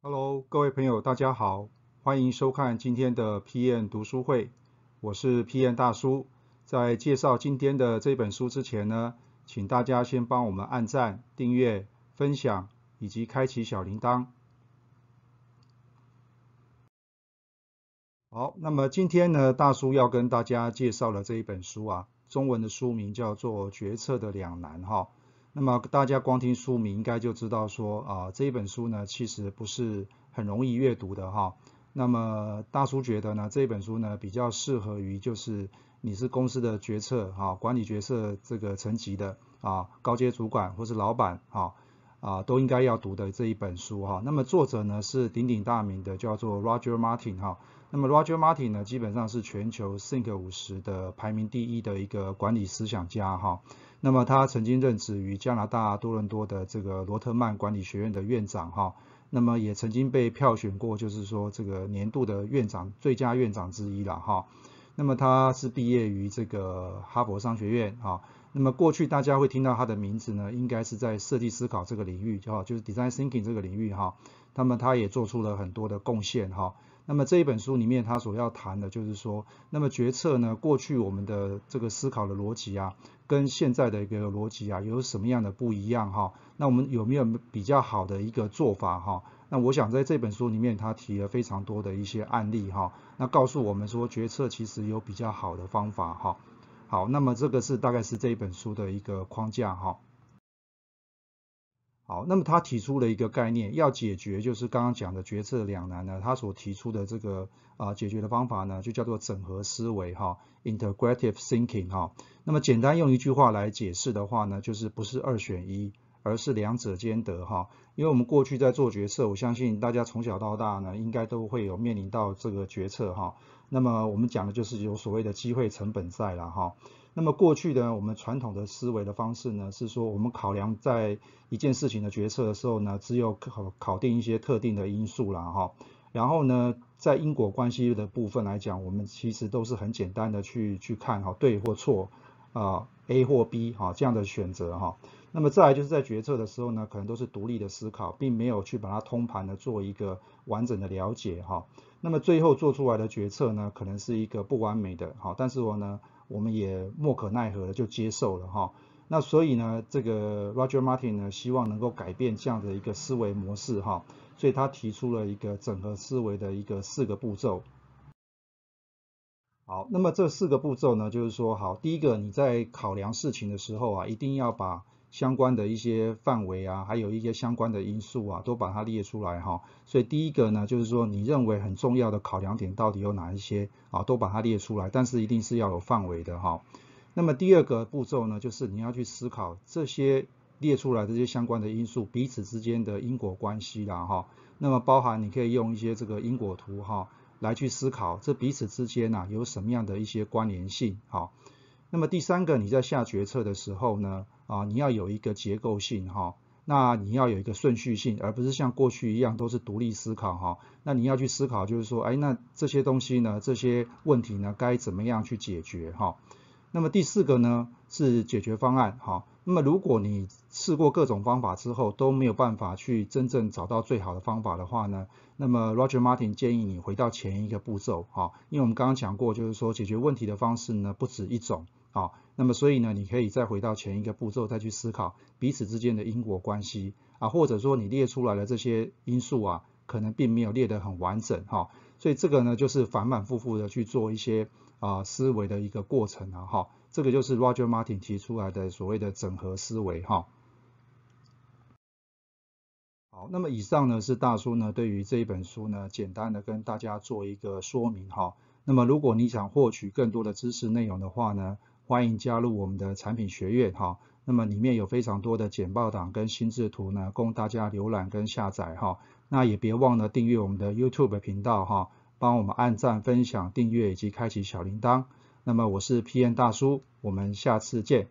Hello，各位朋友，大家好，欢迎收看今天的 PM 读书会，我是 PM 大叔。在介绍今天的这本书之前呢，请大家先帮我们按赞、订阅、分享以及开启小铃铛。好，那么今天呢，大叔要跟大家介绍的这一本书啊，中文的书名叫做《决策的两难》哈。那么大家光听书名应该就知道说啊，这一本书呢其实不是很容易阅读的哈。那么大叔觉得呢，这本书呢比较适合于就是你是公司的决策哈，管理决策这个层级的啊，高阶主管或是老板哈啊都应该要读的这一本书哈。那么作者呢是鼎鼎大名的叫做 Roger Martin 哈。那么 Roger Martin 呢基本上是全球 Think 五十的排名第一的一个管理思想家哈。那么他曾经任职于加拿大多伦多的这个罗特曼管理学院的院长哈，那么也曾经被票选过，就是说这个年度的院长最佳院长之一了哈。那么他是毕业于这个哈佛商学院哈。那么过去大家会听到他的名字呢，应该是在设计思考这个领域哈，就是 design thinking 这个领域哈。那么他也做出了很多的贡献哈。那么这一本书里面他所要谈的就是说，那么决策呢，过去我们的这个思考的逻辑啊。跟现在的一个逻辑啊，有什么样的不一样哈？那我们有没有比较好的一个做法哈？那我想在这本书里面，他提了非常多的一些案例哈，那告诉我们说决策其实有比较好的方法哈。好，那么这个是大概是这一本书的一个框架哈。好，那么他提出了一个概念，要解决就是刚刚讲的决策两难呢，他所提出的这个啊解决的方法呢，就叫做整合思维哈，integrative thinking 哈。那么简单用一句话来解释的话呢，就是不是二选一，而是两者兼得哈。因为我们过去在做决策，我相信大家从小到大呢，应该都会有面临到这个决策哈。那么我们讲的就是有所谓的机会成本在了哈。那么过去呢，我们传统的思维的方式呢，是说我们考量在一件事情的决策的时候呢，只有考考定一些特定的因素了哈。然后呢，在因果关系的部分来讲，我们其实都是很简单的去去看哈，对或错啊，A 或 B 哈这样的选择哈。那么再来就是在决策的时候呢，可能都是独立的思考，并没有去把它通盘的做一个完整的了解哈。那么最后做出来的决策呢，可能是一个不完美的哈，但是我呢。我们也莫可奈何的就接受了哈，那所以呢，这个 Roger Martin 呢，希望能够改变这样的一个思维模式哈，所以他提出了一个整合思维的一个四个步骤。好，那么这四个步骤呢，就是说，好，第一个你在考量事情的时候啊，一定要把相关的一些范围啊，还有一些相关的因素啊，都把它列出来哈。所以第一个呢，就是说你认为很重要的考量点到底有哪一些啊，都把它列出来，但是一定是要有范围的哈。那么第二个步骤呢，就是你要去思考这些列出来这些相关的因素彼此之间的因果关系啦哈。那么包含你可以用一些这个因果图哈，来去思考这彼此之间呐有什么样的一些关联性哈。那么第三个，你在下决策的时候呢，啊，你要有一个结构性哈，那你要有一个顺序性，而不是像过去一样都是独立思考哈。那你要去思考，就是说，哎，那这些东西呢，这些问题呢，该怎么样去解决哈？那么第四个呢，是解决方案哈。那么如果你试过各种方法之后都没有办法去真正找到最好的方法的话呢，那么 Roger Martin 建议你回到前一个步骤哈，因为我们刚刚讲过，就是说解决问题的方式呢不止一种。好，那么所以呢，你可以再回到前一个步骤，再去思考彼此之间的因果关系啊，或者说你列出来的这些因素啊，可能并没有列得很完整哈，所以这个呢，就是反反复复的去做一些啊思维的一个过程啊哈，这个就是 Roger Martin 提出来的所谓的整合思维哈。好，那么以上呢是大叔呢对于这一本书呢简单的跟大家做一个说明哈，那么如果你想获取更多的知识内容的话呢，欢迎加入我们的产品学院哈，那么里面有非常多的简报档跟心智图呢，供大家浏览跟下载哈。那也别忘了订阅我们的 YouTube 频道哈，帮我们按赞、分享、订阅以及开启小铃铛。那么我是 PN 大叔，我们下次见。